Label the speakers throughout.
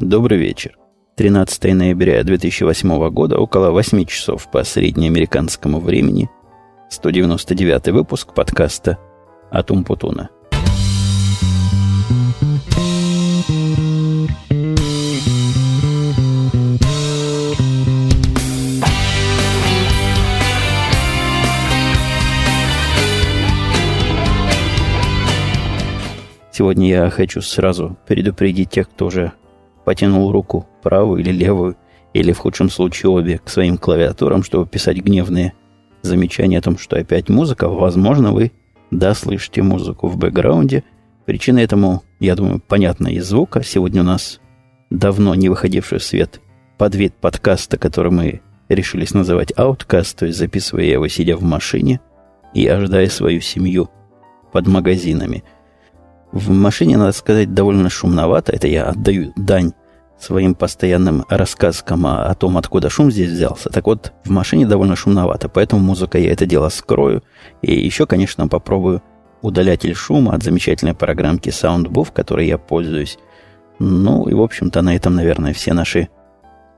Speaker 1: Добрый вечер. 13 ноября 2008 года, около 8 часов по среднеамериканскому времени, 199 выпуск подкаста «Атум Путуна». Сегодня я хочу сразу предупредить тех, кто уже потянул руку правую или левую, или в худшем случае обе, к своим клавиатурам, чтобы писать гневные замечания о том, что опять музыка. Возможно, вы да, слышите музыку в бэкграунде. Причина этому, я думаю, понятна из звука. Сегодня у нас давно не выходивший в свет подвид подкаста, который мы решились называть Outcast, то есть записывая его, сидя в машине и ожидая свою семью под магазинами. В машине, надо сказать, довольно шумновато. Это я отдаю дань своим постоянным рассказкам о, о том, откуда шум здесь взялся. Так вот, в машине довольно шумновато, поэтому музыка я это дело скрою. И еще, конечно, попробую удалятель шума от замечательной программки Soundbooth, которой я пользуюсь. Ну и, в общем-то, на этом, наверное, все наши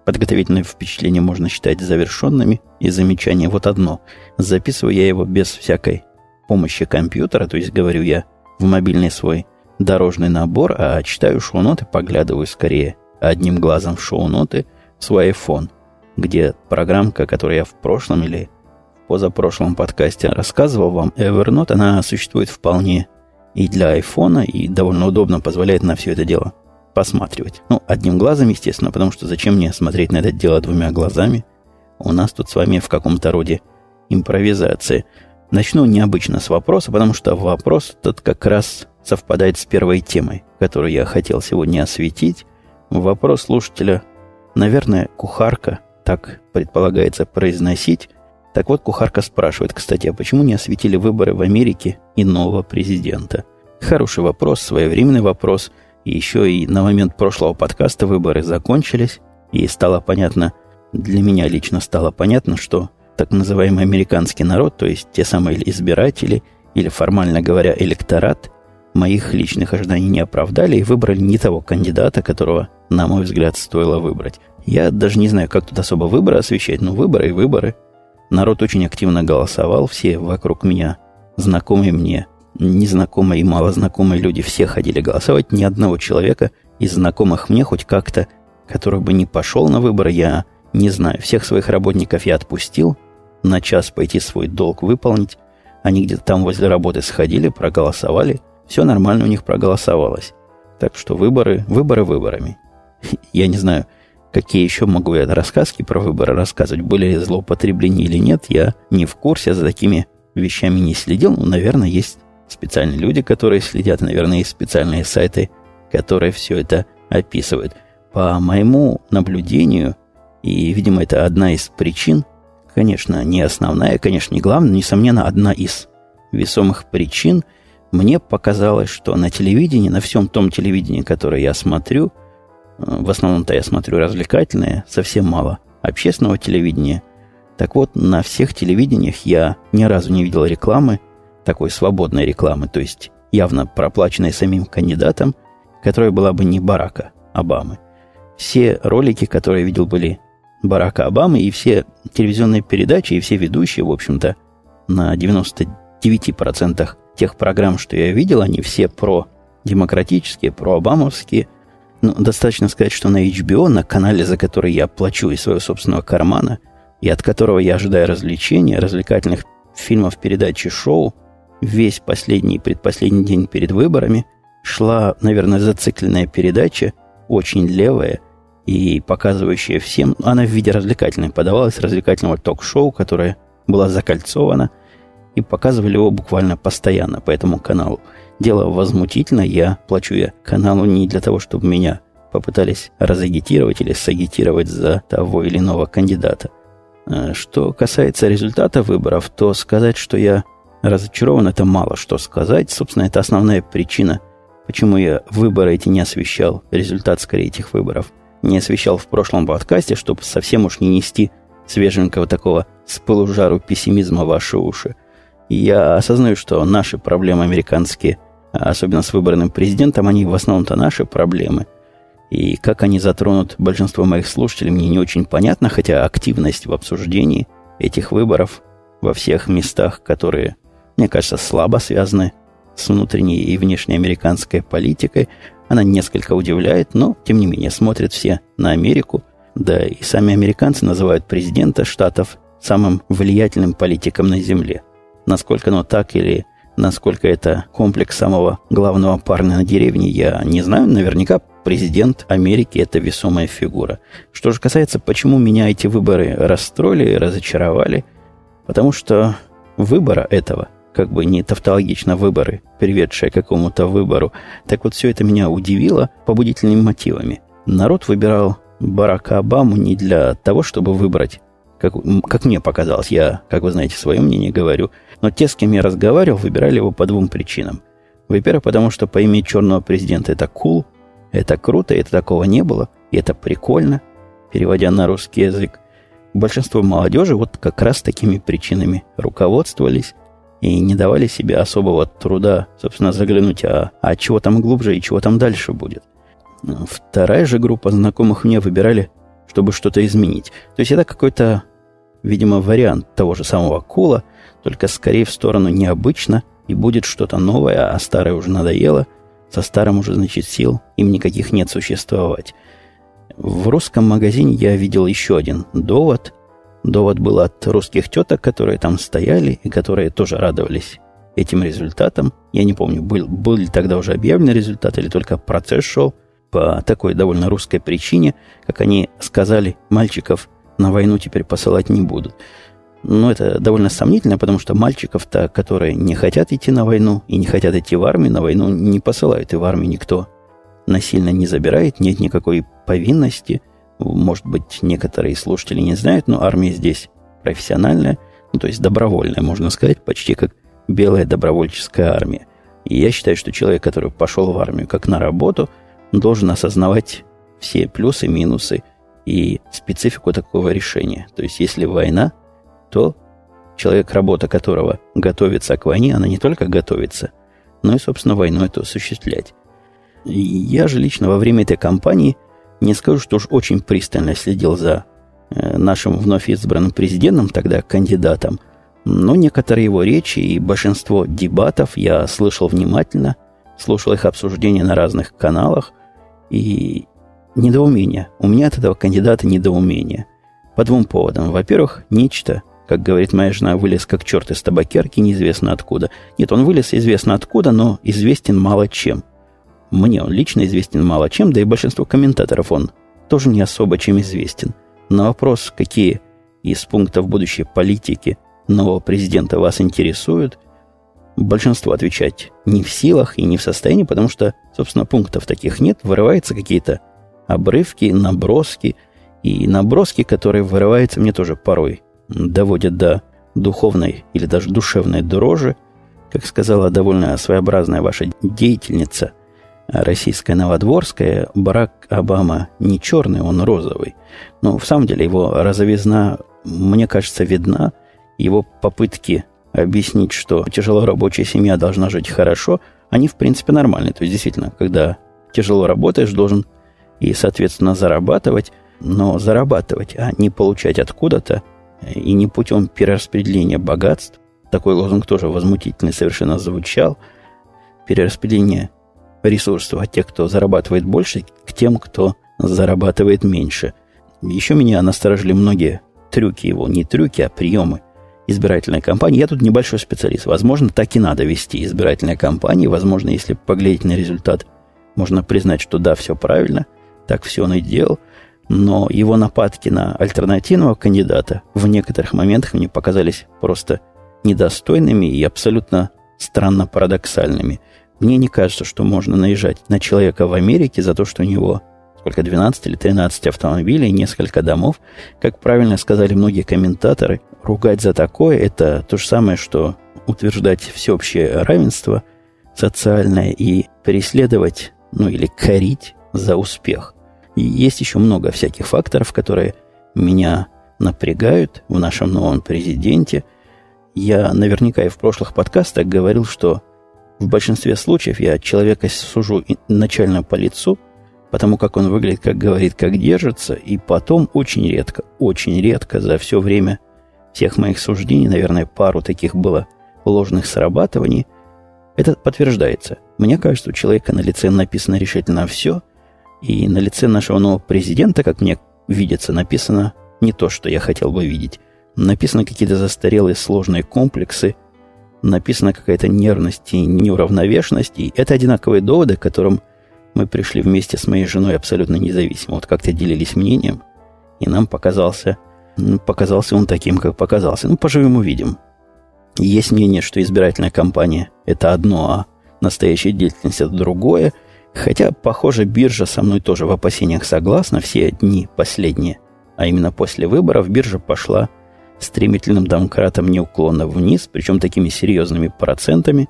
Speaker 1: подготовительные впечатления можно считать завершенными. И замечание вот одно. Записываю я его без всякой помощи компьютера, то есть говорю я в мобильный свой дорожный набор, а читаю шоу-ноты, поглядываю скорее одним глазом в шоу-ноты свой iPhone, где программка, которую я в прошлом или в позапрошлом подкасте рассказывал вам, Evernote, она существует вполне и для iPhone, и довольно удобно позволяет на все это дело посматривать. Ну, одним глазом, естественно, потому что зачем мне смотреть на это дело двумя глазами? У нас тут с вами в каком-то роде импровизации. Начну необычно с вопроса, потому что вопрос этот как раз совпадает с первой темой, которую я хотел сегодня осветить, Вопрос слушателя, наверное, кухарка, так предполагается произносить. Так вот, кухарка спрашивает, кстати, а почему не осветили выборы в Америке и нового президента? Хороший вопрос, своевременный вопрос. И еще и на момент прошлого подкаста выборы закончились, и стало понятно, для меня лично стало понятно, что так называемый американский народ, то есть те самые избиратели, или формально говоря, электорат, моих личных ожиданий не оправдали и выбрали не того кандидата, которого, на мой взгляд, стоило выбрать. Я даже не знаю, как тут особо выборы освещать, но выборы и выборы. Народ очень активно голосовал, все вокруг меня, знакомые мне, незнакомые и малознакомые люди, все ходили голосовать. Ни одного человека из знакомых мне хоть как-то, который бы не пошел на выборы, я не знаю. Всех своих работников я отпустил, на час пойти свой долг выполнить. Они где-то там возле работы сходили, проголосовали – все нормально у них проголосовалось. Так что выборы, выборы выборами. Я не знаю, какие еще могу я рассказки про выборы рассказывать, были ли злоупотребления или нет, я не в курсе, за такими вещами не следил. Ну, наверное, есть специальные люди, которые следят, наверное, есть специальные сайты, которые все это описывают. По моему наблюдению, и, видимо, это одна из причин, конечно, не основная, конечно, не главная, несомненно, одна из весомых причин – мне показалось, что на телевидении, на всем том телевидении, которое я смотрю, э, в основном-то я смотрю развлекательное, совсем мало общественного телевидения. Так вот, на всех телевидениях я ни разу не видел рекламы, такой свободной рекламы, то есть явно проплаченной самим кандидатом, которая была бы не Барака Обамы. Все ролики, которые я видел, были Барака Обамы, и все телевизионные передачи, и все ведущие, в общем-то, на 99% тех программ, что я видел, они все про демократические, про обамовские. Ну, достаточно сказать, что на HBO, на канале, за который я плачу из своего собственного кармана, и от которого я ожидаю развлечения, развлекательных фильмов, передач и шоу, весь последний и предпоследний день перед выборами шла, наверное, зацикленная передача, очень левая и показывающая всем, она в виде развлекательной подавалась, развлекательного ток-шоу, которое было закольцовано – и показывали его буквально постоянно по этому каналу. Дело возмутительно, я плачу я каналу не для того, чтобы меня попытались разагитировать или сагитировать за того или иного кандидата. А что касается результата выборов, то сказать, что я разочарован, это мало что сказать. Собственно, это основная причина, почему я выборы эти не освещал, результат скорее этих выборов не освещал в прошлом подкасте, чтобы совсем уж не нести свеженького такого с полужару пессимизма в ваши уши. Я осознаю, что наши проблемы американские, особенно с выбранным президентом, они в основном-то наши проблемы. И как они затронут большинство моих слушателей, мне не очень понятно, хотя активность в обсуждении этих выборов во всех местах, которые, мне кажется, слабо связаны с внутренней и внешней американской политикой, она несколько удивляет, но, тем не менее, смотрят все на Америку. Да и сами американцы называют президента штатов самым влиятельным политиком на Земле. Насколько оно так или насколько это комплекс самого главного парня на деревне, я не знаю. Наверняка президент Америки – это весомая фигура. Что же касается, почему меня эти выборы расстроили, разочаровали, потому что выбора этого, как бы не тавтологично выборы, приведшие к какому-то выбору, так вот все это меня удивило побудительными мотивами. Народ выбирал Барака Обаму не для того, чтобы выбрать как, как мне показалось, я, как вы знаете, свое мнение говорю, но те, с кем я разговаривал, выбирали его по двум причинам. Во-первых, потому что поиметь черного президента это cool, это круто, это такого не было, и это прикольно, переводя на русский язык. Большинство молодежи вот как раз такими причинами руководствовались и не давали себе особого труда, собственно, заглянуть, а, а чего там глубже и чего там дальше будет. Вторая же группа знакомых мне выбирали, чтобы что-то изменить. То есть это какой-то Видимо, вариант того же самого кула, только скорее в сторону необычно, и будет что-то новое, а старое уже надоело. Со старым уже, значит, сил им никаких нет существовать. В русском магазине я видел еще один довод. Довод был от русских теток, которые там стояли и которые тоже радовались этим результатам. Я не помню, был, был ли тогда уже объявлен результат или только процесс шел по такой довольно русской причине, как они сказали, мальчиков на войну теперь посылать не будут. Но это довольно сомнительно, потому что мальчиков-то, которые не хотят идти на войну и не хотят идти в армию, на войну не посылают, и в армию никто насильно не забирает, нет никакой повинности. Может быть, некоторые слушатели не знают, но армия здесь профессиональная, ну, то есть добровольная, можно сказать, почти как белая добровольческая армия. И я считаю, что человек, который пошел в армию как на работу, должен осознавать все плюсы минусы и специфику такого решения. То есть, если война, то человек, работа которого готовится к войне, она не только готовится, но и, собственно, войну эту осуществлять. Я же лично во время этой кампании не скажу, что уж очень пристально следил за э, нашим вновь избранным президентом, тогда кандидатом, но некоторые его речи и большинство дебатов я слышал внимательно, слушал их обсуждения на разных каналах, и Недоумение. У меня от этого кандидата недоумение. По двум поводам. Во-первых, нечто, как говорит моя жена, вылез как черт из табакерки, неизвестно откуда. Нет, он вылез известно откуда, но известен мало чем. Мне он лично известен мало чем, да и большинство комментаторов он тоже не особо чем известен. На вопрос, какие из пунктов будущей политики нового президента вас интересуют, большинство отвечать не в силах и не в состоянии, потому что, собственно, пунктов таких нет, вырываются какие-то обрывки, наброски. И наброски, которые вырываются, мне тоже порой доводят до духовной или даже душевной дрожи. Как сказала довольно своеобразная ваша деятельница, российская новодворская, Барак Обама не черный, он розовый. Но в самом деле его розовизна, мне кажется, видна. Его попытки объяснить, что тяжело рабочая семья должна жить хорошо, они, в принципе, нормальны. То есть, действительно, когда тяжело работаешь, должен и, соответственно, зарабатывать, но зарабатывать, а не получать откуда-то, и не путем перераспределения богатств. Такой лозунг тоже возмутительный совершенно звучал. Перераспределение ресурсов от тех, кто зарабатывает больше, к тем, кто зарабатывает меньше. Еще меня насторожили многие трюки его, не трюки, а приемы избирательной кампании. Я тут небольшой специалист. Возможно, так и надо вести избирательные кампании. Возможно, если поглядеть на результат, можно признать, что да, все правильно – так все он и делал. Но его нападки на альтернативного кандидата в некоторых моментах мне показались просто недостойными и абсолютно странно парадоксальными. Мне не кажется, что можно наезжать на человека в Америке за то, что у него сколько, 12 или 13 автомобилей, несколько домов. Как правильно сказали многие комментаторы, ругать за такое – это то же самое, что утверждать всеобщее равенство социальное и преследовать, ну или корить за успех. И есть еще много всяких факторов, которые меня напрягают в нашем новом президенте. Я наверняка и в прошлых подкастах говорил, что в большинстве случаев я человека сужу начально по лицу, потому как он выглядит, как говорит, как держится, и потом очень редко, очень редко за все время всех моих суждений, наверное, пару таких было ложных срабатываний, это подтверждается. Мне кажется, у человека на лице написано решительно все, и на лице нашего нового президента, как мне видится, написано не то, что я хотел бы видеть. Написаны какие-то застарелые сложные комплексы, написана какая-то нервность и неуравновешенность, и это одинаковые доводы, к которым мы пришли вместе с моей женой абсолютно независимо. Вот как-то делились мнением, и нам показался, ну, показался он таким, как показался. Ну, поживем увидим. Есть мнение, что избирательная кампания – это одно, а настоящая деятельность – это другое. Хотя, похоже, биржа со мной тоже в опасениях согласна. Все дни последние, а именно после выборов, биржа пошла стремительным домкратом неуклонно вниз, причем такими серьезными процентами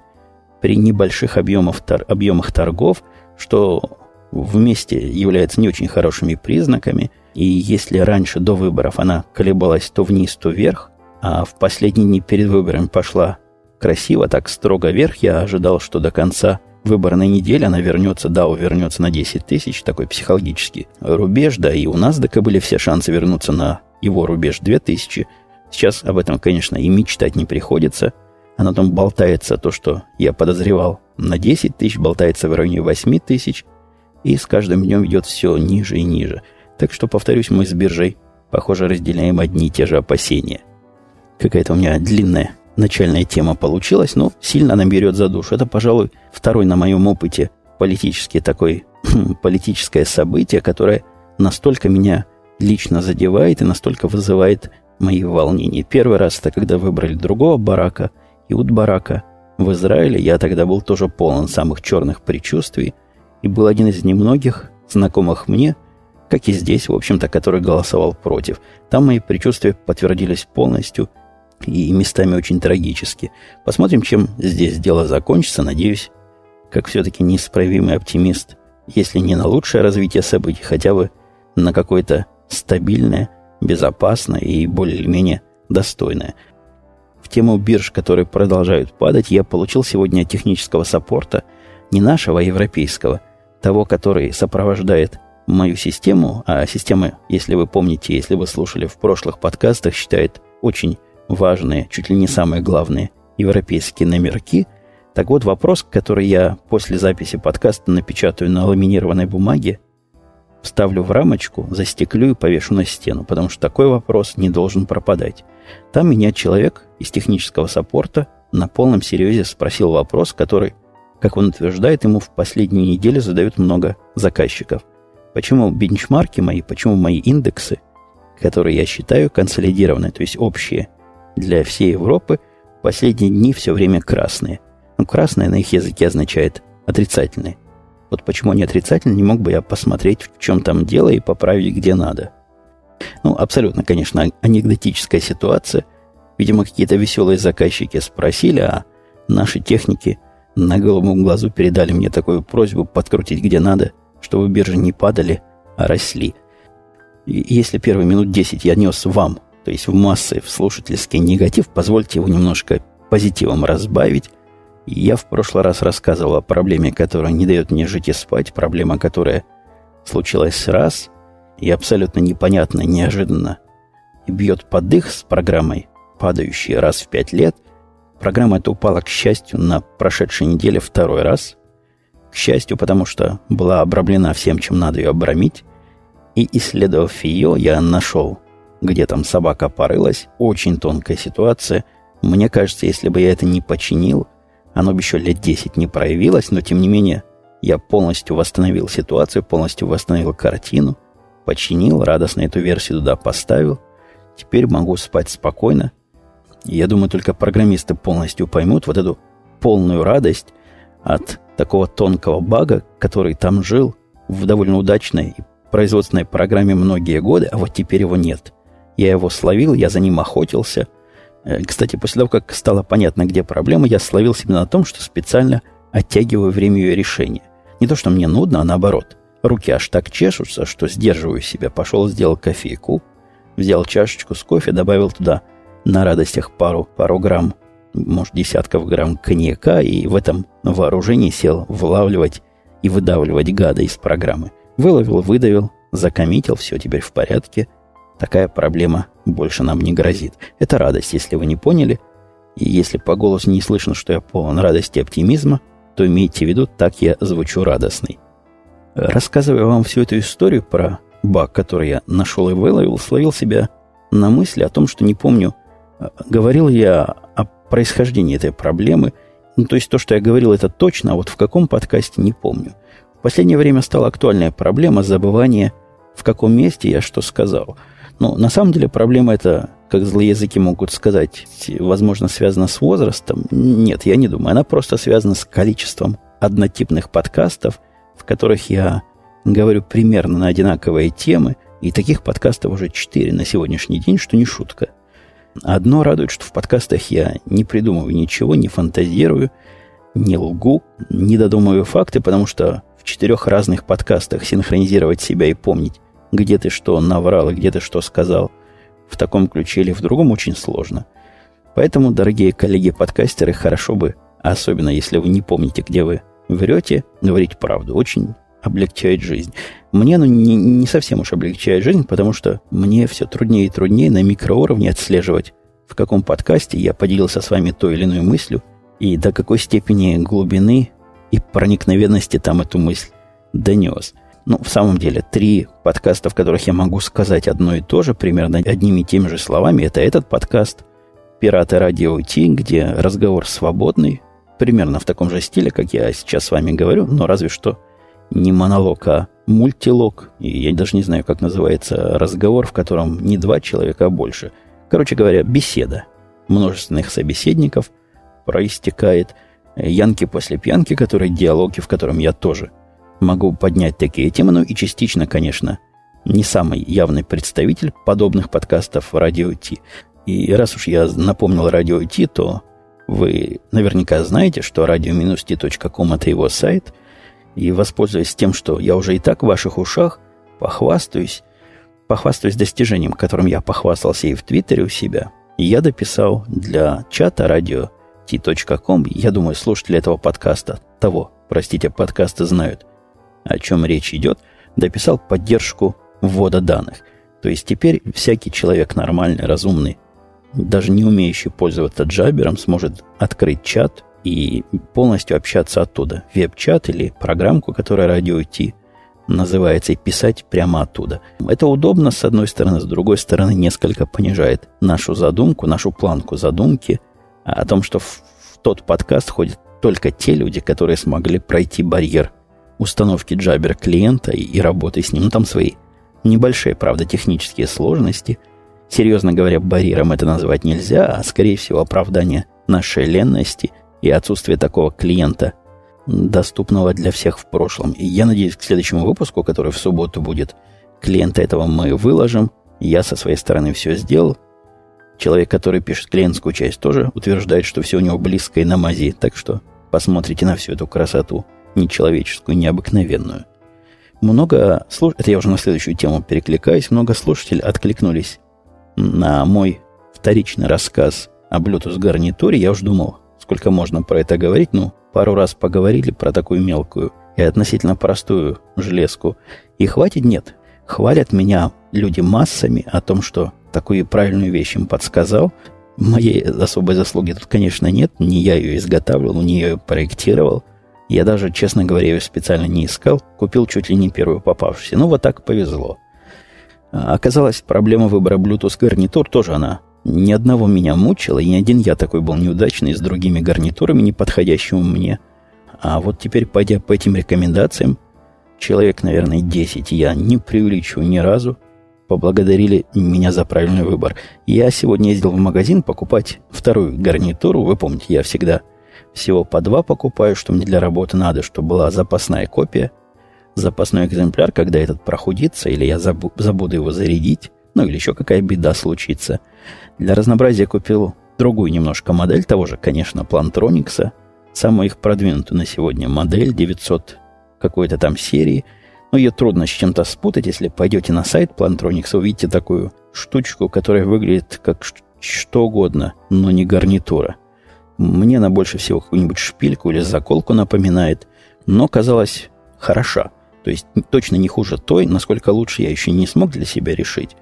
Speaker 1: при небольших объемах, тор, объемах торгов, что вместе является не очень хорошими признаками. И если раньше до выборов она колебалась то вниз, то вверх, а в последние дни перед выборами пошла красиво, так строго вверх, я ожидал, что до конца выборной недели она вернется, да, вернется на 10 тысяч, такой психологический рубеж, да, и у нас ДК были все шансы вернуться на его рубеж 2000. Сейчас об этом, конечно, и мечтать не приходится. А на том болтается то, что я подозревал на 10 тысяч, болтается в районе 8 тысяч, и с каждым днем идет все ниже и ниже. Так что, повторюсь, мы с биржей, похоже, разделяем одни и те же опасения. Какая-то у меня длинная начальная тема получилась, но сильно она берет за душу. Это, пожалуй, второй на моем опыте политический такой, политическое событие, которое настолько меня лично задевает и настолько вызывает мои волнения. Первый раз это когда выбрали другого барака, Иуд барака в Израиле. Я тогда был тоже полон самых черных предчувствий и был один из немногих знакомых мне, как и здесь, в общем-то, который голосовал против. Там мои предчувствия подтвердились полностью – и местами очень трагически. Посмотрим, чем здесь дело закончится. Надеюсь, как все-таки неисправимый оптимист, если не на лучшее развитие событий, хотя бы на какое-то стабильное, безопасное и более-менее достойное. В тему бирж, которые продолжают падать, я получил сегодня технического саппорта, не нашего, а европейского, того, который сопровождает мою систему, а система, если вы помните, если вы слушали в прошлых подкастах, считает очень важные, чуть ли не самые главные европейские номерки. Так вот, вопрос, который я после записи подкаста напечатаю на ламинированной бумаге, вставлю в рамочку, застеклю и повешу на стену, потому что такой вопрос не должен пропадать. Там меня человек из технического саппорта на полном серьезе спросил вопрос, который, как он утверждает, ему в последние недели задают много заказчиков. Почему бенчмарки мои, почему мои индексы, которые я считаю консолидированные, то есть общие – для всей Европы последние дни все время красные. Ну, красное на их языке означает отрицательный. Вот почему они отрицательные, не мог бы я посмотреть, в чем там дело, и поправить, где надо. Ну, абсолютно, конечно, анекдотическая ситуация. Видимо, какие-то веселые заказчики спросили, а наши техники на голубом глазу передали мне такую просьбу подкрутить где надо, чтобы биржи не падали, а росли. И если первые минут 10 я нес вам то есть в массы, в слушательский негатив, позвольте его немножко позитивом разбавить. Я в прошлый раз рассказывал о проблеме, которая не дает мне жить и спать, проблема, которая случилась раз и абсолютно непонятно, неожиданно, и бьет под дых с программой, падающей раз в пять лет. Программа эта упала, к счастью, на прошедшей неделе второй раз. К счастью, потому что была обраблена всем, чем надо ее обрамить. И, исследовав ее, я нашел где там собака порылась. Очень тонкая ситуация. Мне кажется, если бы я это не починил, оно бы еще лет 10 не проявилось, но тем не менее я полностью восстановил ситуацию, полностью восстановил картину, починил, радостно эту версию туда поставил. Теперь могу спать спокойно. И я думаю, только программисты полностью поймут вот эту полную радость от такого тонкого бага, который там жил в довольно удачной производственной программе многие годы, а вот теперь его нет – я его словил, я за ним охотился. Э, кстати, после того, как стало понятно, где проблема, я словил себя на том, что специально оттягиваю время ее решения. Не то, что мне нудно, а наоборот. Руки аж так чешутся, что сдерживаю себя. Пошел, сделал кофейку, взял чашечку с кофе, добавил туда на радостях пару, пару грамм, может, десятков грамм коньяка, и в этом вооружении сел вылавливать и выдавливать гада из программы. Выловил, выдавил, закоммитил, все теперь в порядке. Такая проблема больше нам не грозит. Это радость, если вы не поняли. И если по голосу не слышно, что я полон радости и оптимизма, то имейте в виду, так я звучу радостный. Рассказывая вам всю эту историю про баг, который я нашел и выловил, словил себя на мысли о том, что не помню, э, говорил я о происхождении этой проблемы. Ну, то есть то, что я говорил, это точно, а вот в каком подкасте не помню. В последнее время стала актуальная проблема забывания, в каком месте я что сказал. Но на самом деле проблема это, как злые языки могут сказать, возможно, связана с возрастом. Нет, я не думаю. Она просто связана с количеством однотипных подкастов, в которых я говорю примерно на одинаковые темы, и таких подкастов уже четыре на сегодняшний день, что не шутка. Одно радует, что в подкастах я не придумываю ничего, не фантазирую, не лгу, не додумываю факты, потому что в четырех разных подкастах синхронизировать себя и помнить, где ты что наврал и где ты что сказал, в таком ключе или в другом очень сложно. Поэтому, дорогие коллеги-подкастеры, хорошо бы, особенно если вы не помните, где вы врете, говорить правду. Очень облегчает жизнь. Мне оно не, не совсем уж облегчает жизнь, потому что мне все труднее и труднее на микроуровне отслеживать, в каком подкасте я поделился с вами той или иной мыслью, и до какой степени глубины и проникновенности там эту мысль донес. Ну, в самом деле, три подкаста, в которых я могу сказать одно и то же, примерно одними и теми же словами, это этот подкаст «Пираты Радио Ти», где разговор свободный, примерно в таком же стиле, как я сейчас с вами говорю, но разве что не монолог, а мультилог. И я даже не знаю, как называется разговор, в котором не два человека, а больше. Короче говоря, беседа множественных собеседников проистекает – Янки после пьянки, которые диалоги, в котором я тоже могу поднять такие темы, ну и частично, конечно, не самый явный представитель подобных подкастов Радио Ти. И раз уж я напомнил Радио Ти, то вы наверняка знаете, что radio-t.com это его сайт, и воспользуясь тем, что я уже и так в ваших ушах, похвастаюсь, похвастаюсь достижением, которым я похвастался и в Твиттере у себя, я дописал для чата радио t.com, я думаю, слушатели этого подкаста, того, простите, подкаста знают, о чем речь идет, дописал поддержку ввода данных. То есть теперь всякий человек нормальный, разумный, даже не умеющий пользоваться джабером, сможет открыть чат и полностью общаться оттуда. Веб-чат или программку, которая радио Ти называется, и писать прямо оттуда. Это удобно, с одной стороны, с другой стороны, несколько понижает нашу задумку, нашу планку задумки – о том, что в тот подкаст ходят только те люди, которые смогли пройти барьер установки джабера клиента и, и работы с ним. Ну, там свои небольшие, правда, технические сложности. Серьезно говоря, барьером это назвать нельзя, а, скорее всего, оправдание нашей ленности и отсутствие такого клиента, доступного для всех в прошлом. И я надеюсь, к следующему выпуску, который в субботу будет, клиента этого мы выложим. Я со своей стороны все сделал. Человек, который пишет клиентскую часть, тоже утверждает, что все у него близко и на мази. Так что посмотрите на всю эту красоту, нечеловеческую, необыкновенную. Много слуш... Это я уже на следующую тему перекликаюсь. Много слушателей откликнулись на мой вторичный рассказ о Bluetooth гарнитуре. Я уж думал, сколько можно про это говорить. Ну, пару раз поговорили про такую мелкую и относительно простую железку. И хватит? Нет. Хвалят меня люди массами о том, что такую правильную вещь им подсказал. Моей особой заслуги тут, конечно, нет. Не я ее изготавливал, не я ее проектировал. Я даже, честно говоря, ее специально не искал. Купил чуть ли не первую попавшуюся. Ну, вот так повезло. А, оказалось, проблема выбора Bluetooth гарнитур тоже она ни одного меня мучила, и ни один я такой был неудачный с другими гарнитурами, не подходящими мне. А вот теперь, пойдя по этим рекомендациям, человек, наверное, 10, я не преувеличиваю ни разу, поблагодарили меня за правильный выбор. Я сегодня ездил в магазин покупать вторую гарнитуру. Вы помните, я всегда всего по два покупаю, что мне для работы надо, чтобы была запасная копия, запасной экземпляр, когда этот прохудится, или я забу- забуду его зарядить, ну или еще какая беда случится. Для разнообразия купил другую немножко модель того же, конечно, Plantronics, самую их продвинутую на сегодня модель 900 какой-то там серии – но ее трудно с чем-то спутать. Если пойдете на сайт Plantronics, увидите такую штучку, которая выглядит как что угодно, но не гарнитура. Мне она больше всего какую-нибудь шпильку или заколку напоминает, но казалась хороша. То есть точно не хуже той, насколько лучше я еще не смог для себя решить.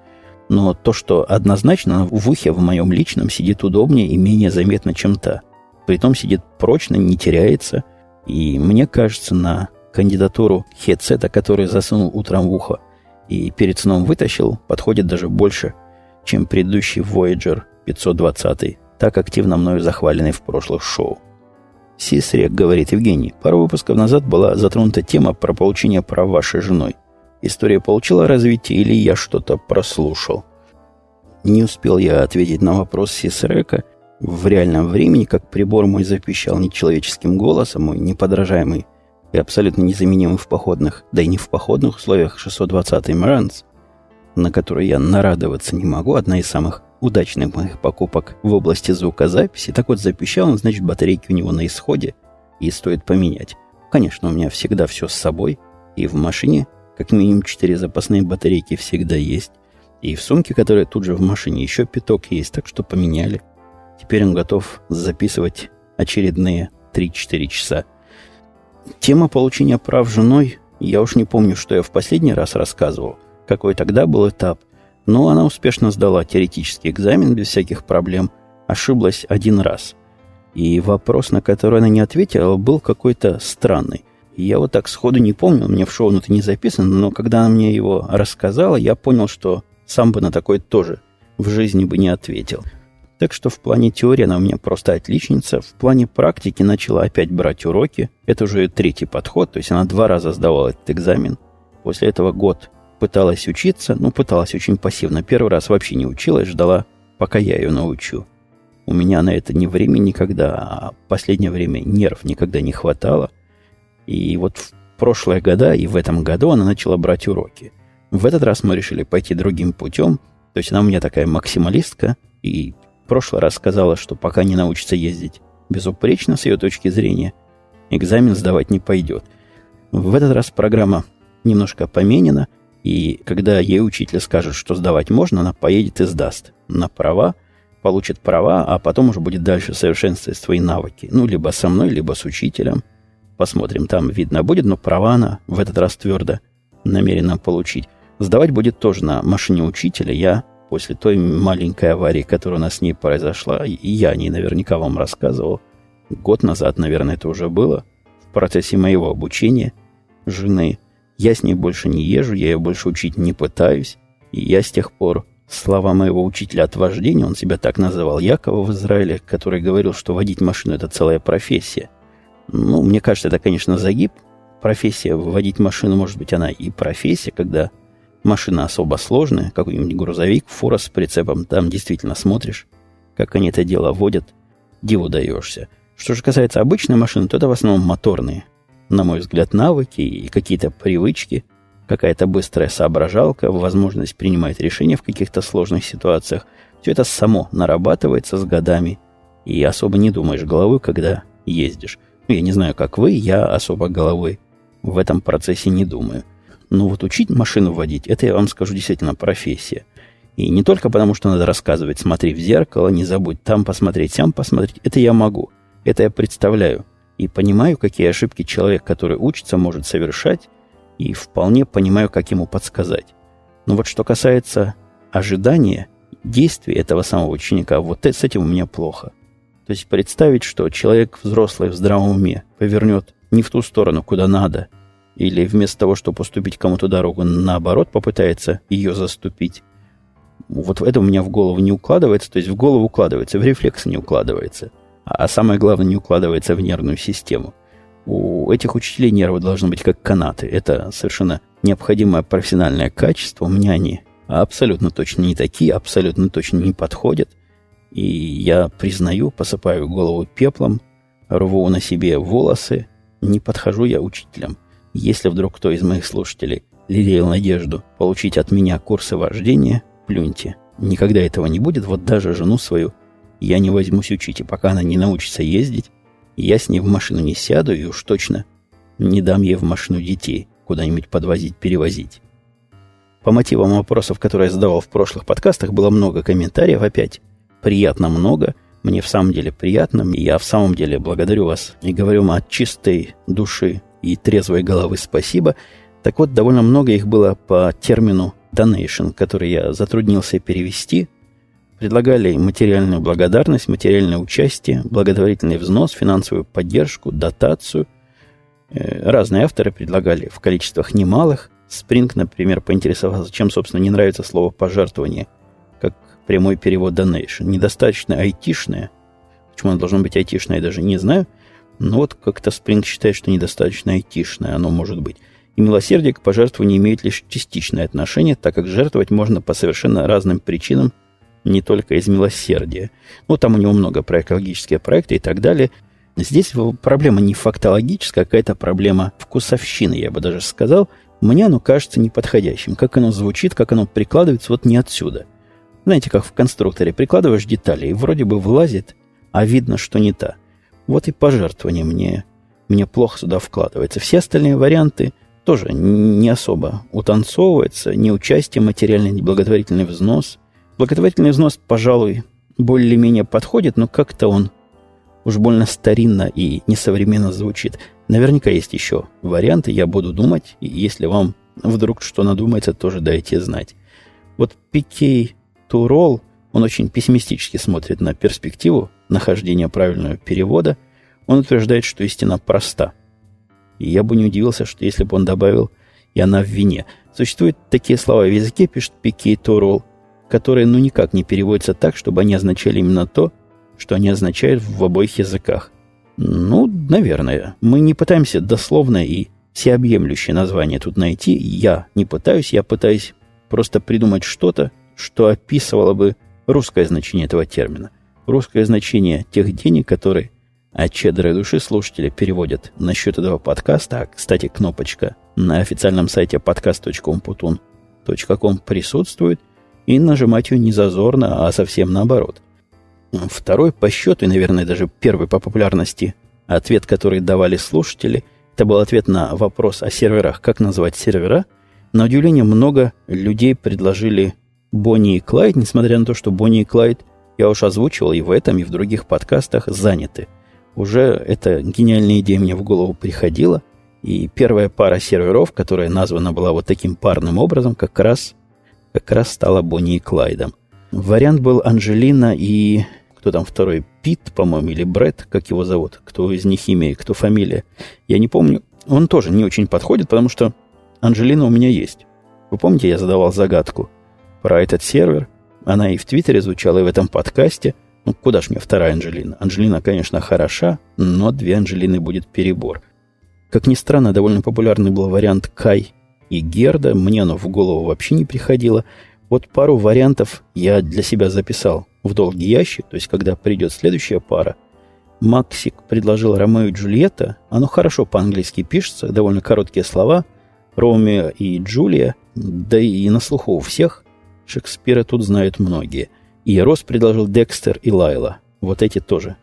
Speaker 1: Но то, что однозначно в ухе в моем личном сидит удобнее и менее заметно, чем та. Притом сидит прочно, не теряется. И мне кажется, на кандидатуру хедсета, который засунул утром в ухо и перед сном вытащил, подходит даже больше, чем предыдущий Voyager 520, так активно мною захваленный в прошлых шоу. Сисрек, говорит Евгений, пару выпусков назад была затронута тема про получение прав вашей женой. История получила развитие или я что-то прослушал? Не успел я ответить на вопрос Сисрека. В реальном времени, как прибор мой запищал нечеловеческим голосом, мой неподражаемый и абсолютно незаменимый в походных, да и не в походных условиях 620-й Маранс, на который я нарадоваться не могу, одна из самых удачных моих покупок в области звукозаписи. Так вот, запищал он, значит, батарейки у него на исходе, и стоит поменять. Конечно, у меня всегда все с собой, и в машине как минимум четыре запасные батарейки всегда есть. И в сумке, которая тут же в машине, еще пяток есть, так что поменяли. Теперь он готов записывать очередные 3-4 часа. Тема получения прав женой, я уж не помню, что я в последний раз рассказывал, какой тогда был этап, но она успешно сдала теоретический экзамен без всяких проблем, ошиблась один раз. И вопрос, на который она не ответила, был какой-то странный. Я вот так сходу не помню, мне в шоу это не записано, но когда она мне его рассказала, я понял, что сам бы на такой тоже в жизни бы не ответил. Так что в плане теории она у меня просто отличница. В плане практики начала опять брать уроки. Это уже третий подход, то есть она два раза сдавала этот экзамен. После этого год пыталась учиться, ну, пыталась очень пассивно. Первый раз вообще не училась, ждала, пока я ее научу. У меня на это ни времени никогда, а последнее время нерв никогда не хватало. И вот в прошлые года и в этом году она начала брать уроки. В этот раз мы решили пойти другим путем. То есть она у меня такая максималистка, и в прошлый раз сказала, что пока не научится ездить безупречно с ее точки зрения, экзамен сдавать не пойдет. В этот раз программа немножко поменена, и когда ей учитель скажет, что сдавать можно, она поедет и сдаст на права, получит права, а потом уже будет дальше совершенствовать свои навыки. Ну, либо со мной, либо с учителем. Посмотрим, там видно будет, но права она в этот раз твердо намерена получить. Сдавать будет тоже на машине учителя. Я после той маленькой аварии, которая у нас с ней произошла, и я о ней наверняка вам рассказывал, год назад, наверное, это уже было, в процессе моего обучения жены. Я с ней больше не езжу, я ее больше учить не пытаюсь. И я с тех пор, слова моего учителя от вождения, он себя так называл, Якова в Израиле, который говорил, что водить машину – это целая профессия. Ну, мне кажется, это, конечно, загиб. Профессия водить машину, может быть, она и профессия, когда машина особо сложная, какой-нибудь грузовик, фура с прицепом, там действительно смотришь, как они это дело водят, диву даешься. Что же касается обычной машины, то это в основном моторные, на мой взгляд, навыки и какие-то привычки, какая-то быстрая соображалка, возможность принимать решения в каких-то сложных ситуациях. Все это само нарабатывается с годами, и особо не думаешь головой, когда ездишь. Ну, я не знаю, как вы, я особо головой в этом процессе не думаю. Но вот учить машину водить, это, я вам скажу, действительно профессия. И не только потому, что надо рассказывать, смотри в зеркало, не забудь там посмотреть, сям посмотреть. Это я могу. Это я представляю. И понимаю, какие ошибки человек, который учится, может совершать. И вполне понимаю, как ему подсказать. Но вот что касается ожидания действий этого самого ученика, вот с этим у меня плохо. То есть представить, что человек взрослый в здравом уме повернет не в ту сторону, куда надо, или вместо того, чтобы поступить кому-то дорогу, наоборот, попытается ее заступить. Вот это у меня в голову не укладывается, то есть в голову укладывается, в рефлекс не укладывается. А самое главное, не укладывается в нервную систему. У этих учителей нервы должны быть как канаты. Это совершенно необходимое профессиональное качество. У меня они абсолютно точно не такие, абсолютно точно не подходят. И я признаю, посыпаю голову пеплом, рву на себе волосы, не подхожу я учителям. Если вдруг кто из моих слушателей лелеял надежду получить от меня курсы вождения, плюньте. Никогда этого не будет, вот даже жену свою я не возьмусь учить, и пока она не научится ездить, я с ней в машину не сяду и уж точно не дам ей в машину детей куда-нибудь подвозить, перевозить. По мотивам вопросов, которые я задавал в прошлых подкастах, было много комментариев опять приятно много. Мне в самом деле приятно. И я в самом деле благодарю вас и говорю вам от чистой души и трезвой головы спасибо. Так вот, довольно много их было по термину donation, который я затруднился перевести. Предлагали материальную благодарность, материальное участие, благотворительный взнос, финансовую поддержку, дотацию. Э, разные авторы предлагали в количествах немалых. Спринг, например, поинтересовался, чем, собственно, не нравится слово «пожертвование», как прямой перевод donation. Недостаточно айтишное. Почему оно должно быть айтишное, я даже не знаю. Но вот как-то Спринг считает, что недостаточно айтишное оно может быть. И милосердие к пожертвованию имеет лишь частичное отношение, так как жертвовать можно по совершенно разным причинам, не только из милосердия. Ну, там у него много про экологические проекты и так далее. Здесь проблема не фактологическая, а какая-то проблема вкусовщины, я бы даже сказал. Мне оно кажется неподходящим. Как оно звучит, как оно прикладывается, вот не отсюда. Знаете, как в конструкторе прикладываешь детали, и вроде бы влазит, а видно, что не та. Вот и пожертвование мне, мне плохо сюда вкладывается. Все остальные варианты тоже не особо утанцовывается, ни участие материальный, ни благотворительный взнос. Благотворительный взнос, пожалуй, более-менее подходит, но как-то он уж больно старинно и несовременно звучит. Наверняка есть еще варианты, я буду думать, и если вам вдруг что надумается, тоже дайте знать. Вот to roll, он очень пессимистически смотрит на перспективу нахождения правильного перевода. Он утверждает, что истина проста – и я бы не удивился, что если бы он добавил «и она в вине». Существуют такие слова в языке, пишет Пике Торол, которые ну никак не переводятся так, чтобы они означали именно то, что они означают в обоих языках. Ну, наверное. Мы не пытаемся дословно и всеобъемлющее название тут найти. Я не пытаюсь, я пытаюсь просто придумать что-то, что описывало бы русское значение этого термина. Русское значение тех денег, которые от щедрой души слушатели переводят насчет этого подкаста. А, кстати, кнопочка на официальном сайте podcast.umputun.com присутствует. И нажимать ее не зазорно, а совсем наоборот. Второй по счету, и, наверное, даже первый по популярности ответ, который давали слушатели, это был ответ на вопрос о серверах. Как назвать сервера? На удивление, много людей предложили Бонни и Клайд, несмотря на то, что Бонни и Клайд, я уж озвучивал и в этом, и в других подкастах, заняты – уже эта гениальная идея мне в голову приходила, и первая пара серверов, которая названа была вот таким парным образом, как раз, как раз стала Бонни и Клайдом. Вариант был Анжелина и... Кто там второй? Пит, по-моему, или Брэд, как его зовут? Кто из них имя кто фамилия? Я не помню. Он тоже не очень подходит, потому что Анжелина у меня есть. Вы помните, я задавал загадку про этот сервер? Она и в Твиттере звучала, и в этом подкасте – ну, куда ж мне вторая Анжелина? Анжелина, конечно, хороша, но две Анжелины будет перебор. Как ни странно, довольно популярный был вариант Кай и Герда. Мне оно в голову вообще не приходило. Вот пару вариантов я для себя записал в долгий ящик. То есть, когда придет следующая пара, Максик предложил Ромео и Джульетта. Оно хорошо по-английски пишется, довольно короткие слова. Ромео и Джулия, да и на слуху у всех. Шекспира тут знают многие – и Рос предложил Декстер и Лайла. Вот эти тоже.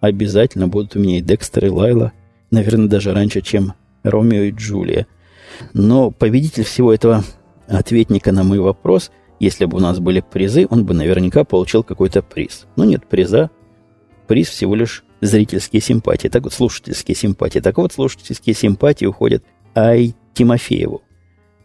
Speaker 1: Обязательно будут у меня и Декстер, и Лайла. Наверное, даже раньше, чем Ромео и Джулия. Но победитель всего этого ответника на мой вопрос, если бы у нас были призы, он бы наверняка получил какой-то приз. Но нет приза. Приз всего лишь зрительские симпатии. Так вот, слушательские симпатии. Так вот, слушательские симпатии уходят Ай Тимофееву,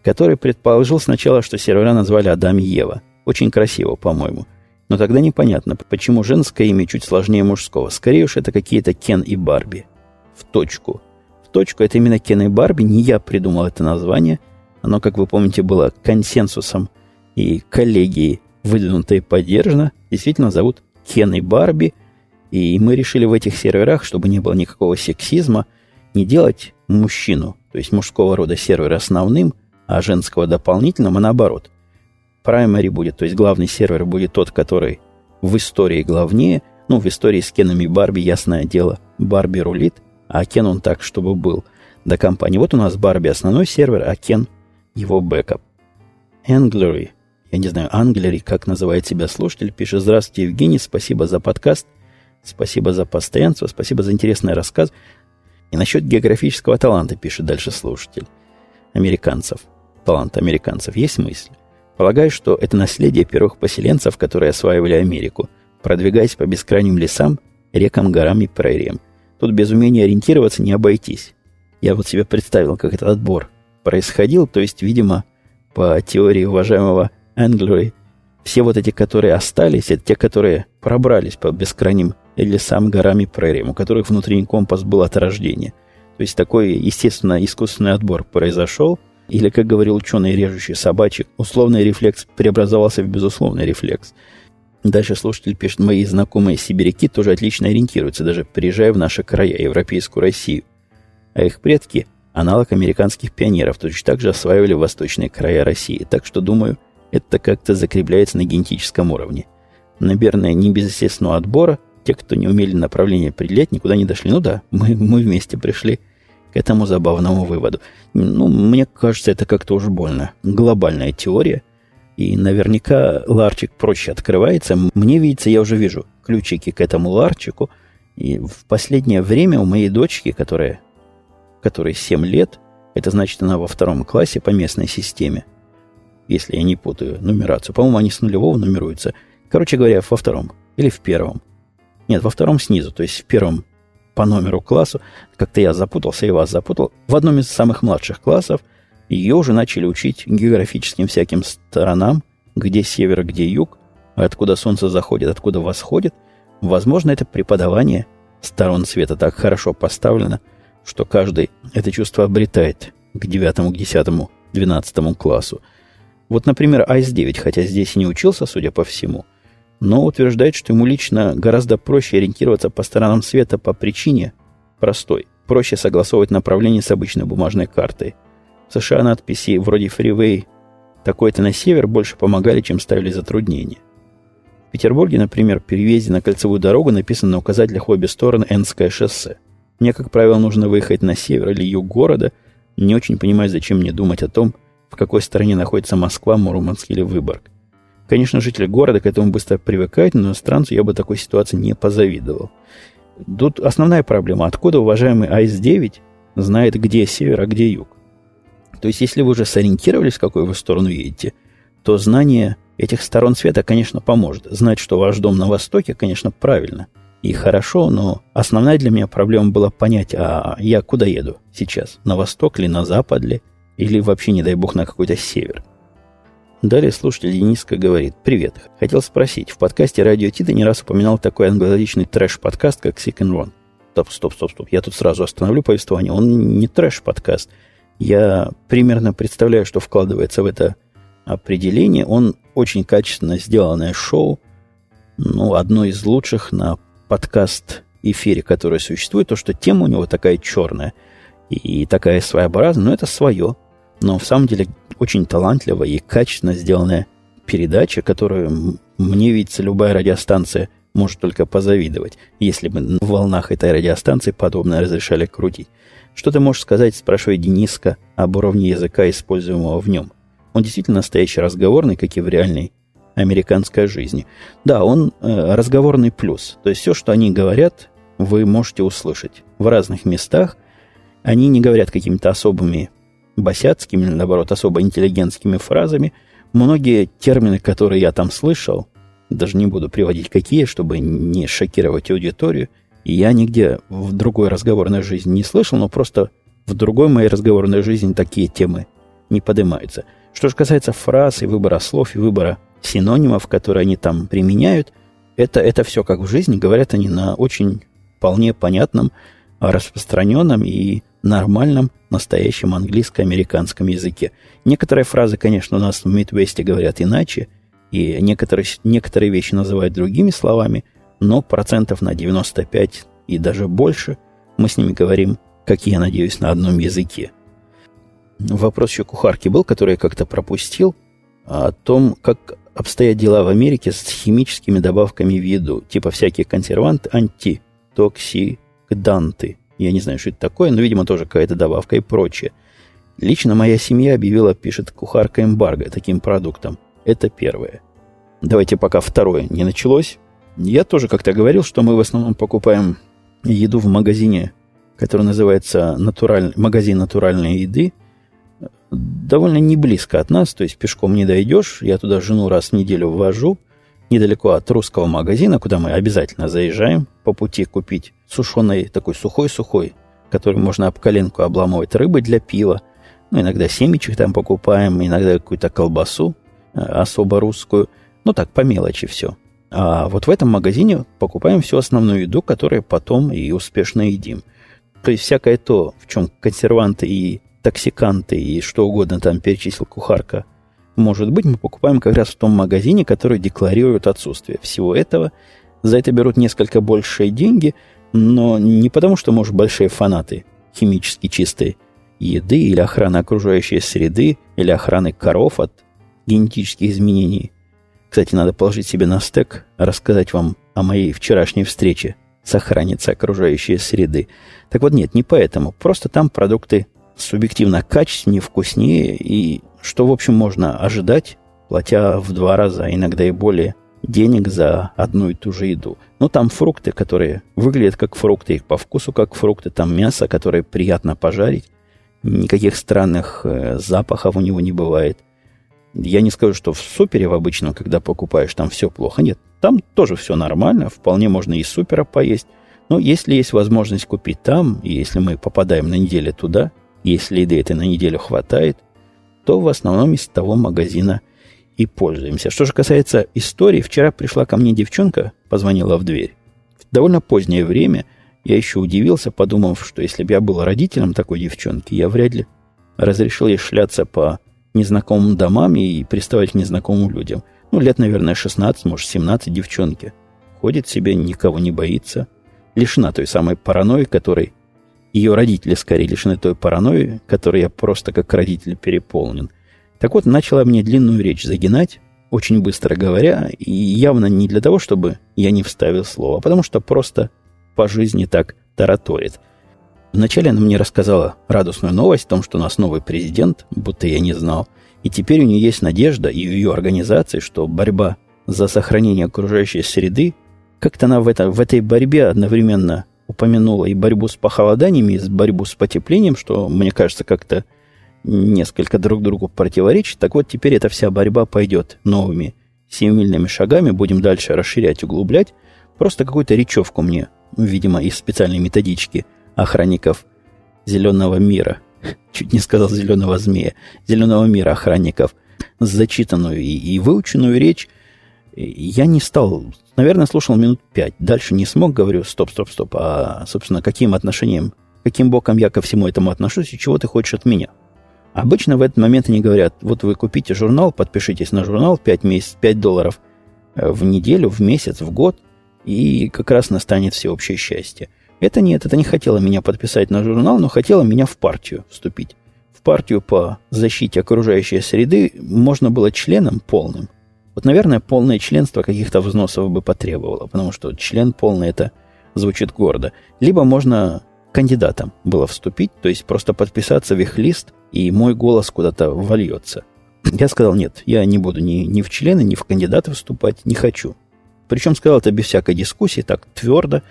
Speaker 1: который предположил сначала, что сервера назвали Адам и Ева. Очень красиво, по-моему. Но тогда непонятно, почему женское имя чуть сложнее мужского. Скорее уж это какие-то Кен и Барби. В точку. Точку это именно Кен и Барби. Не я придумал это название. Оно, как вы помните, было консенсусом и коллегией выдвинуто и поддержано. Действительно зовут Кен и Барби. И мы решили в этих серверах, чтобы не было никакого сексизма, не делать мужчину, то есть мужского рода сервер основным, а женского дополнительным, а наоборот primary будет, то есть главный сервер будет тот, который в истории главнее. Ну, в истории с Кеном и Барби, ясное дело, Барби рулит, а Кен он так, чтобы был для компании. Вот у нас Барби основной сервер, а Кен его бэкап. Anglary, я не знаю, Англери, как называет себя слушатель, пишет, здравствуйте, Евгений, спасибо за подкаст, спасибо за постоянство, спасибо за интересный рассказ. И насчет географического таланта, пишет дальше слушатель, американцев, талант американцев, есть мысль? Полагаю, что это наследие первых поселенцев, которые осваивали Америку, продвигаясь по бескрайним лесам, рекам, горам и прериям. Тут без умения ориентироваться не обойтись. Я вот себе представил, как этот отбор происходил. То есть, видимо, по теории уважаемого Энглери, все вот эти, которые остались, это те, которые пробрались по бескрайним лесам, горам и прериям, у которых внутренний компас был от рождения. То есть такой, естественно, искусственный отбор произошел, или, как говорил ученый, режущий собачек, условный рефлекс преобразовался в безусловный рефлекс. Дальше слушатель пишет, мои знакомые сибиряки тоже отлично ориентируются, даже приезжая в наши края, европейскую Россию. А их предки – аналог американских пионеров, точно так же осваивали восточные края России. Так что, думаю, это как-то закрепляется на генетическом уровне. Наверное, не без естественного отбора, те, кто не умели направление определять, никуда не дошли. Ну да, мы, мы вместе пришли к этому забавному выводу. Ну, мне кажется, это как-то уж больно. Глобальная теория. И наверняка ларчик проще открывается. Мне видится, я уже вижу ключики к этому ларчику. И в последнее время у моей дочки, которая, которой 7 лет, это значит, она во втором классе по местной системе, если я не путаю нумерацию. По-моему, они с нулевого нумеруются. Короче говоря, во втором или в первом. Нет, во втором снизу, то есть в первом по номеру классу. Как-то я запутался и вас запутал. В одном из самых младших классов ее уже начали учить географическим всяким сторонам, где север, где юг, откуда солнце заходит, откуда восходит. Возможно, это преподавание сторон света так хорошо поставлено, что каждый это чувство обретает к девятому, к десятому, двенадцатому классу – вот, например, АС-9, хотя здесь и не учился, судя по всему, но утверждает, что ему лично гораздо проще ориентироваться по сторонам света по причине простой. Проще согласовывать направление с обычной бумажной картой. США надписи вроде «Фривей» такой-то на север больше помогали, чем ставили затруднения. В Петербурге, например, при въезде на кольцевую дорогу написано на указателях в обе стороны «Энское шоссе». Мне, как правило, нужно выехать на север или юг города. Не очень понимаю, зачем мне думать о том, в какой стране находится Москва, Мурманск или Выборг. Конечно, жители города к этому быстро привыкают, но иностранцу я бы такой ситуации не позавидовал. Тут основная проблема. Откуда уважаемый АИС-9 знает, где север, а где юг? То есть, если вы уже сориентировались, в какую вы сторону едете, то знание этих сторон света, конечно, поможет. Знать, что ваш дом на востоке, конечно, правильно и хорошо, но основная для меня проблема была понять, а я куда еду сейчас? На восток ли, на запад ли? Или вообще, не дай бог, на какой-то север. Далее слушатель Дениска говорит. Привет. Хотел спросить. В подкасте Радио Тита не раз упоминал такой англоязычный трэш-подкаст, как Sick and Run. Стоп, стоп, стоп, стоп. Я тут сразу остановлю повествование. Он не трэш-подкаст. Я примерно представляю, что вкладывается в это определение. Он очень качественно сделанное шоу. Ну, одно из лучших на подкаст-эфире, которое существует. То, что тема у него такая черная и такая своеобразная, но это свое но в самом деле очень талантливая и качественно сделанная передача, которую мне видится любая радиостанция может только позавидовать, если бы на волнах этой радиостанции подобное разрешали крутить. Что ты можешь сказать, спрашивает Дениска, об уровне языка, используемого в нем? Он действительно настоящий разговорный, как и в реальной американской жизни. Да, он э, разговорный плюс. То есть все, что они говорят, вы можете услышать в разных местах. Они не говорят какими-то особыми босяцкими, или наоборот, особо интеллигентскими фразами, многие термины, которые я там слышал, даже не буду приводить какие, чтобы не шокировать аудиторию, я нигде в другой разговорной жизни не слышал, но просто в другой моей разговорной жизни такие темы не поднимаются. Что же касается фраз и выбора слов, и выбора синонимов, которые они там применяют, это, это все как в жизни, говорят они на очень вполне понятном, распространенном и нормальном настоящем английско-американском языке. Некоторые фразы, конечно, у нас в Мидвесте говорят иначе, и некоторые, некоторые вещи называют другими словами, но процентов на 95 и даже больше мы с ними говорим, как я надеюсь, на одном языке. Вопрос еще кухарки был, который я как-то пропустил, о том, как обстоят дела в Америке с химическими добавками в еду, типа всякие консерванты, антитоксикданты – я не знаю, что это такое, но, видимо, тоже какая-то добавка и прочее. Лично моя семья объявила, пишет кухарка, эмбарго таким продуктом. Это первое. Давайте пока второе не началось. Я тоже как-то говорил, что мы в основном покупаем еду в магазине, который называется натураль... магазин натуральной еды. Довольно не близко от нас, то есть пешком не дойдешь. Я туда жену раз в неделю ввожу – недалеко от русского магазина, куда мы обязательно заезжаем, по пути купить сушеный, такой сухой-сухой, который можно об коленку обламывать, рыбы для пива. Ну, иногда семечек там покупаем, иногда какую-то колбасу э, особо русскую. Ну, так, по мелочи все. А вот в этом магазине покупаем всю основную еду, которую потом и успешно едим. То есть всякое то, в чем консерванты и токсиканты и что угодно там перечислил кухарка, может быть, мы покупаем как раз в том магазине, который декларирует отсутствие всего этого. За это берут несколько большие деньги, но не потому, что, может, большие фанаты химически чистой еды или охраны окружающей среды, или охраны коров от генетических изменений. Кстати, надо положить себе на стек, рассказать вам о моей вчерашней встрече с охранницей окружающей среды. Так вот, нет, не поэтому. Просто там продукты субъективно качественнее, вкуснее, и что, в общем, можно ожидать, платя в два раза, иногда и более, денег за одну и ту же еду. Но там фрукты, которые выглядят как фрукты, их по вкусу как фрукты, там мясо, которое приятно пожарить, никаких странных э, запахов у него не бывает. Я не скажу, что в супере в обычном, когда покупаешь, там все плохо. Нет, там тоже все нормально, вполне можно и супера поесть. Но если есть возможность купить там, и если мы попадаем на неделю туда – если еды этой на неделю хватает, то в основном из того магазина и пользуемся. Что же касается истории, вчера пришла ко мне девчонка, позвонила в дверь. В довольно позднее время я еще удивился, подумав, что если бы я был родителем такой девчонки, я вряд ли разрешил ей шляться по незнакомым домам и приставать к незнакомым людям. Ну, лет, наверное, 16, может, 17 девчонки. Ходит себе, никого не боится. Лишена той самой паранойи, которой ее родители скорее лишены той паранойи, которой я просто как родитель переполнен. Так вот, начала мне длинную речь загинать, очень быстро говоря, и явно не для того, чтобы я не вставил слово, а потому что просто по жизни так тараторит. Вначале она мне рассказала радостную новость о том, что у нас новый президент, будто я не знал, и теперь у нее есть надежда и у ее организации, что борьба за сохранение окружающей среды, как-то она в, это, в этой борьбе одновременно упомянула и борьбу с похолоданиями, и борьбу с потеплением, что, мне кажется, как-то несколько друг другу противоречит. Так вот, теперь эта вся борьба пойдет новыми семимильными шагами, будем дальше расширять, углублять. Просто какую-то речевку мне, видимо, из специальной методички охранников зеленого мира, чуть не сказал зеленого змея, зеленого мира охранников, зачитанную и, и выученную речь, я не стал Наверное, слушал минут пять. Дальше не смог, говорю, стоп, стоп, стоп. А, собственно, каким отношением, каким боком я ко всему этому отношусь и чего ты хочешь от меня? Обычно в этот момент они говорят, вот вы купите журнал, подпишитесь на журнал 5, месяц, 5 долларов э, в неделю, в месяц, в год, и как раз настанет всеобщее счастье. Это нет, это не хотело меня подписать на журнал, но хотело меня в партию вступить. В партию по защите окружающей среды можно было членом полным – вот, наверное, полное членство каких-то взносов бы потребовало, потому что член полный это звучит гордо. Либо можно кандидатом было вступить, то есть просто подписаться в их лист, и мой голос куда-то вольется. Я сказал, нет, я не буду ни, ни в члены, ни в кандидаты вступать, не хочу. Причем сказал это без всякой дискуссии, так твердо.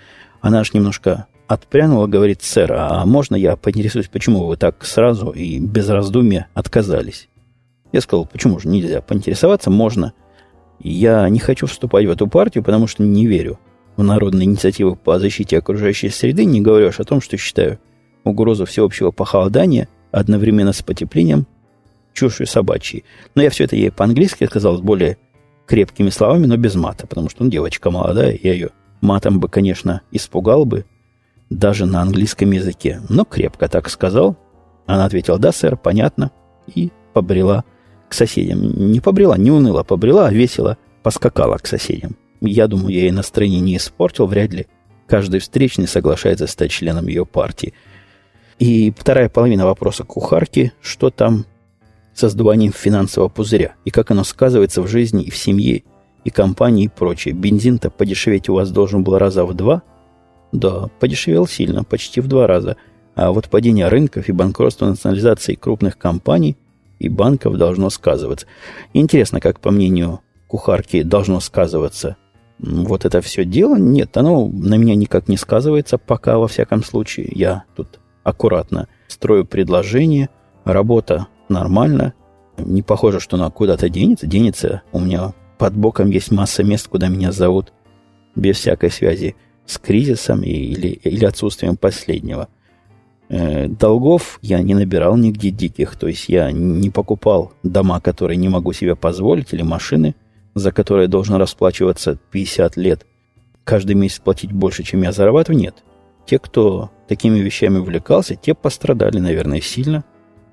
Speaker 1: Она аж немножко отпрянула, говорит, сэр, а можно я поинтересуюсь, почему вы так сразу и без раздумья отказались? Я сказал, почему же нельзя поинтересоваться, можно. Я не хочу вступать в эту партию, потому что не верю в народные инициативы по защите окружающей среды, не говорю о том, что считаю угрозу всеобщего похолодания одновременно с потеплением чушью собачьей. Но я все это ей по-английски сказал с более крепкими словами, но без мата, потому что он девочка молодая, я ее матом бы, конечно, испугал бы, даже на английском языке. Но крепко так сказал. Она ответила, да, сэр, понятно, и побрела к соседям. Не побрела, не уныла, побрела, а весело поскакала к соседям. Я думаю, я ей настроение не испортил, вряд ли. Каждый встречный соглашается стать членом ее партии. И вторая половина вопроса кухарки, что там со сдуванием финансового пузыря, и как оно сказывается в жизни и в семье, и компании и прочее. Бензин-то подешеветь у вас должен был раза в два? Да, подешевел сильно, почти в два раза. А вот падение рынков и банкротство национализации крупных компаний и банков должно сказываться. Интересно, как по мнению кухарки должно сказываться вот это все дело. Нет, оно на меня никак не сказывается пока, во всяком случае. Я тут аккуратно строю предложение, работа нормально. Не похоже, что она куда-то денется. Денется. У меня под боком есть масса мест, куда меня зовут без всякой связи с кризисом или, или отсутствием последнего. Э, долгов я не набирал нигде диких, то есть я не покупал дома, которые не могу себе позволить, или машины, за которые должен расплачиваться 50 лет, каждый месяц платить больше, чем я зарабатываю, нет. Те, кто такими вещами увлекался, те пострадали, наверное, сильно.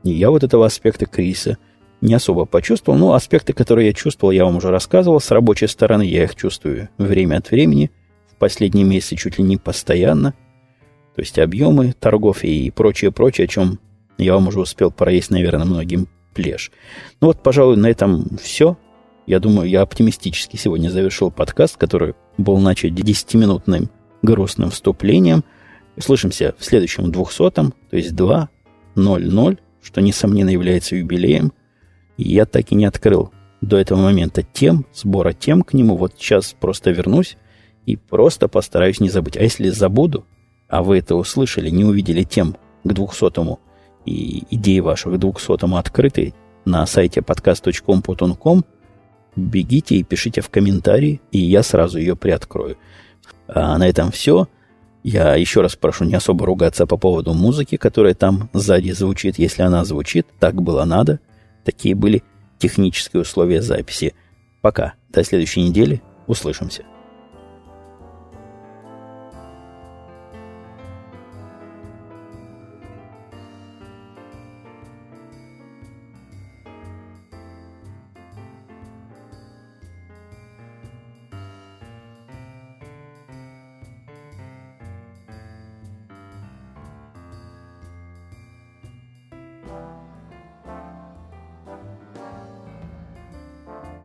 Speaker 1: И я вот этого аспекта кризиса не особо почувствовал. Но аспекты, которые я чувствовал, я вам уже рассказывал. С рабочей стороны я их чувствую время от времени. В последние месяцы чуть ли не постоянно. То есть объемы торгов и прочее-прочее, о чем я вам уже успел проесть, наверное, многим плешь. Ну вот, пожалуй, на этом все. Я думаю, я оптимистически сегодня завершил подкаст, который был начат 10-минутным грустным вступлением. Услышимся в следующем 200 то есть 2.00, что, несомненно, является юбилеем. Я так и не открыл до этого момента тем, сбора тем к нему. Вот сейчас просто вернусь и просто постараюсь не забыть. А если забуду, а вы это услышали, не увидели тем к 200 и идеи ваших к 200 открыты на сайте podcast.com.com, бегите и пишите в комментарии, и я сразу ее приоткрою. А на этом все. Я еще раз прошу не особо ругаться по поводу музыки, которая там сзади звучит. Если она звучит, так было надо. Такие были технические условия записи. Пока. До следующей недели. Услышимся.